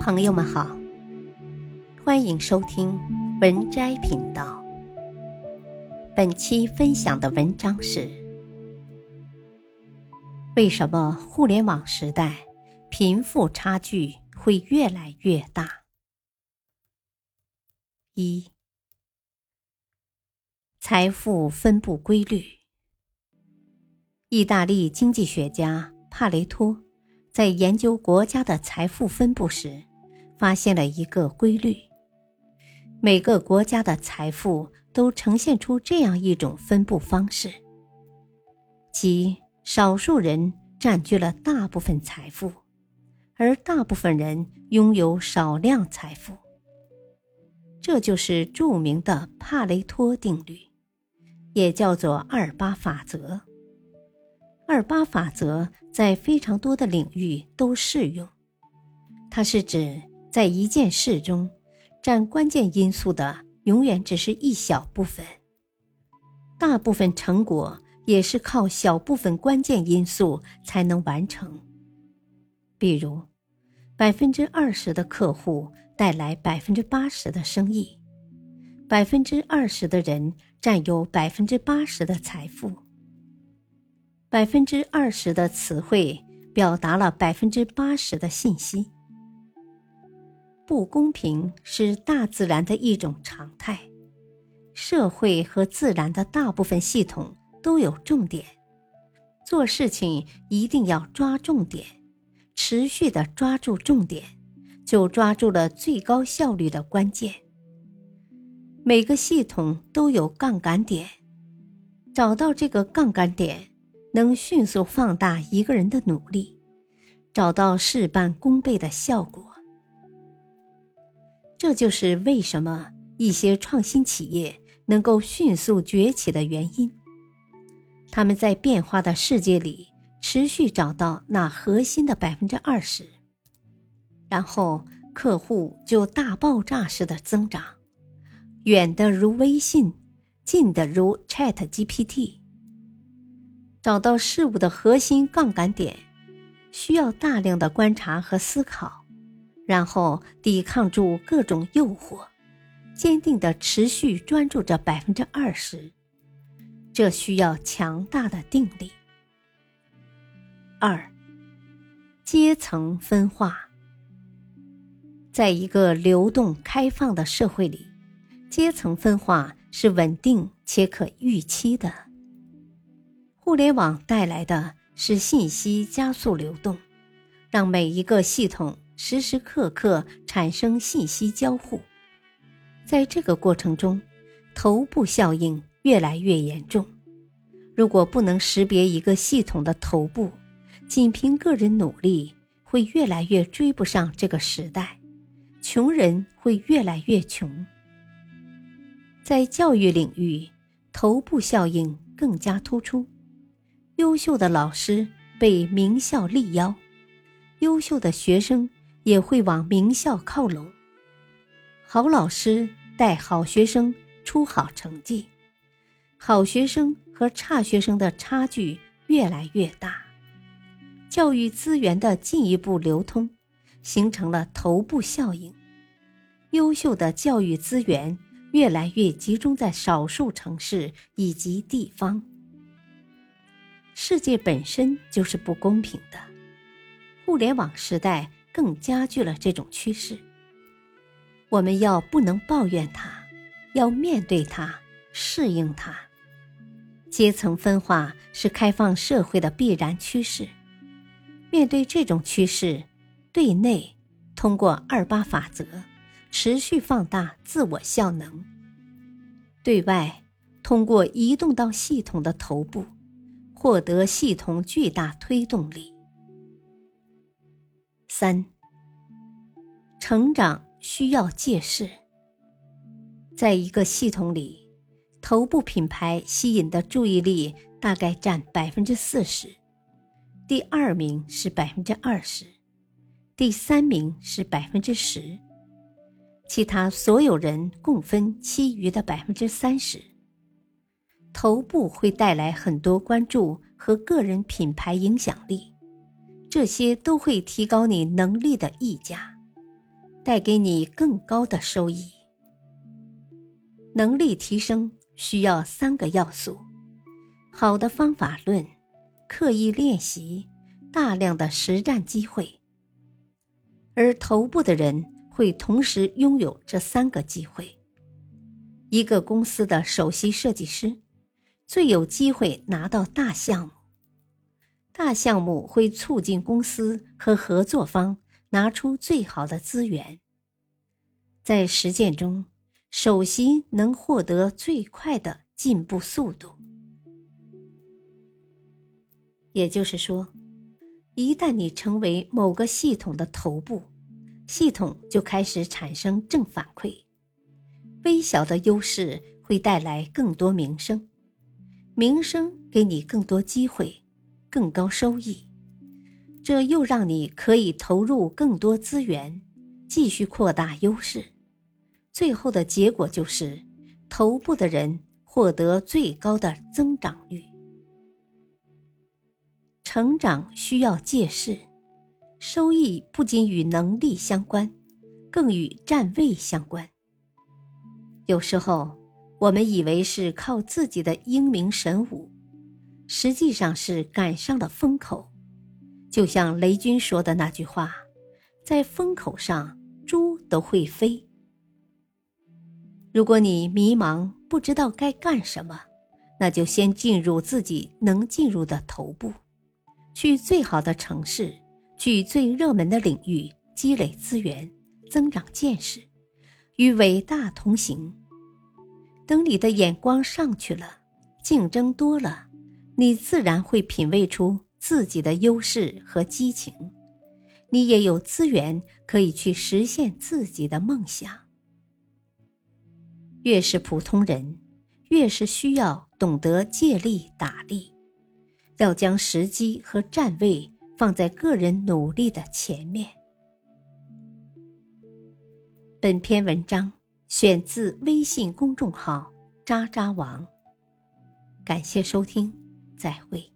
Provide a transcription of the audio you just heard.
朋友们好，欢迎收听文摘频道。本期分享的文章是：为什么互联网时代贫富差距会越来越大？一、财富分布规律。意大利经济学家帕雷托在研究国家的财富分布时。发现了一个规律：每个国家的财富都呈现出这样一种分布方式，即少数人占据了大部分财富，而大部分人拥有少量财富。这就是著名的帕雷托定律，也叫做二八法则。二八法则在非常多的领域都适用，它是指。在一件事中，占关键因素的永远只是一小部分，大部分成果也是靠小部分关键因素才能完成。比如，百分之二十的客户带来百分之八十的生意，百分之二十的人占有百分之八十的财富，百分之二十的词汇表达了百分之八十的信息。不公平是大自然的一种常态，社会和自然的大部分系统都有重点，做事情一定要抓重点，持续的抓住重点，就抓住了最高效率的关键。每个系统都有杠杆点，找到这个杠杆点，能迅速放大一个人的努力，找到事半功倍的效果。这就是为什么一些创新企业能够迅速崛起的原因。他们在变化的世界里持续找到那核心的百分之二十，然后客户就大爆炸式的增长，远的如微信，近的如 Chat GPT。找到事物的核心杠杆点，需要大量的观察和思考。然后抵抗住各种诱惑，坚定的持续专注着百分之二十，这需要强大的定力。二，阶层分化。在一个流动开放的社会里，阶层分化是稳定且可预期的。互联网带来的是信息加速流动，让每一个系统。时时刻刻产生信息交互，在这个过程中，头部效应越来越严重。如果不能识别一个系统的头部，仅凭个人努力，会越来越追不上这个时代，穷人会越来越穷。在教育领域，头部效应更加突出，优秀的老师被名校力邀，优秀的学生。也会往名校靠拢。好老师带好学生出好成绩，好学生和差学生的差距越来越大，教育资源的进一步流通，形成了头部效应。优秀的教育资源越来越集中在少数城市以及地方。世界本身就是不公平的，互联网时代。更加剧了这种趋势。我们要不能抱怨它，要面对它，适应它。阶层分化是开放社会的必然趋势。面对这种趋势，对内通过二八法则持续放大自我效能；对外通过移动到系统的头部，获得系统巨大推动力。三，成长需要借势。在一个系统里，头部品牌吸引的注意力大概占百分之四十，第二名是百分之二十，第三名是百分之十，其他所有人共分其余的百分之三十。头部会带来很多关注和个人品牌影响力。这些都会提高你能力的溢价，带给你更高的收益。能力提升需要三个要素：好的方法论、刻意练习、大量的实战机会。而头部的人会同时拥有这三个机会。一个公司的首席设计师最有机会拿到大项目，大项目会促进公司和合作方拿出最好的资源。在实践中，首席能获得最快的进步速度。也就是说，一旦你成为某个系统的头部，系统就开始产生正反馈。微小的优势会带来更多名声，名声给你更多机会，更高收益，这又让你可以投入更多资源，继续扩大优势。最后的结果就是，头部的人获得最高的增长率。成长需要借势，收益不仅与能力相关，更与站位相关。有时候，我们以为是靠自己的英明神武，实际上是赶上了风口。就像雷军说的那句话：“在风口上，猪都会飞。”如果你迷茫，不知道该干什么，那就先进入自己能进入的头部，去最好的城市，去最热门的领域积累资源，增长见识，与伟大同行。等你的眼光上去了，竞争多了，你自然会品味出自己的优势和激情，你也有资源可以去实现自己的梦想。越是普通人，越是需要懂得借力打力，要将时机和站位放在个人努力的前面。本篇文章选自微信公众号“渣渣王”，感谢收听，再会。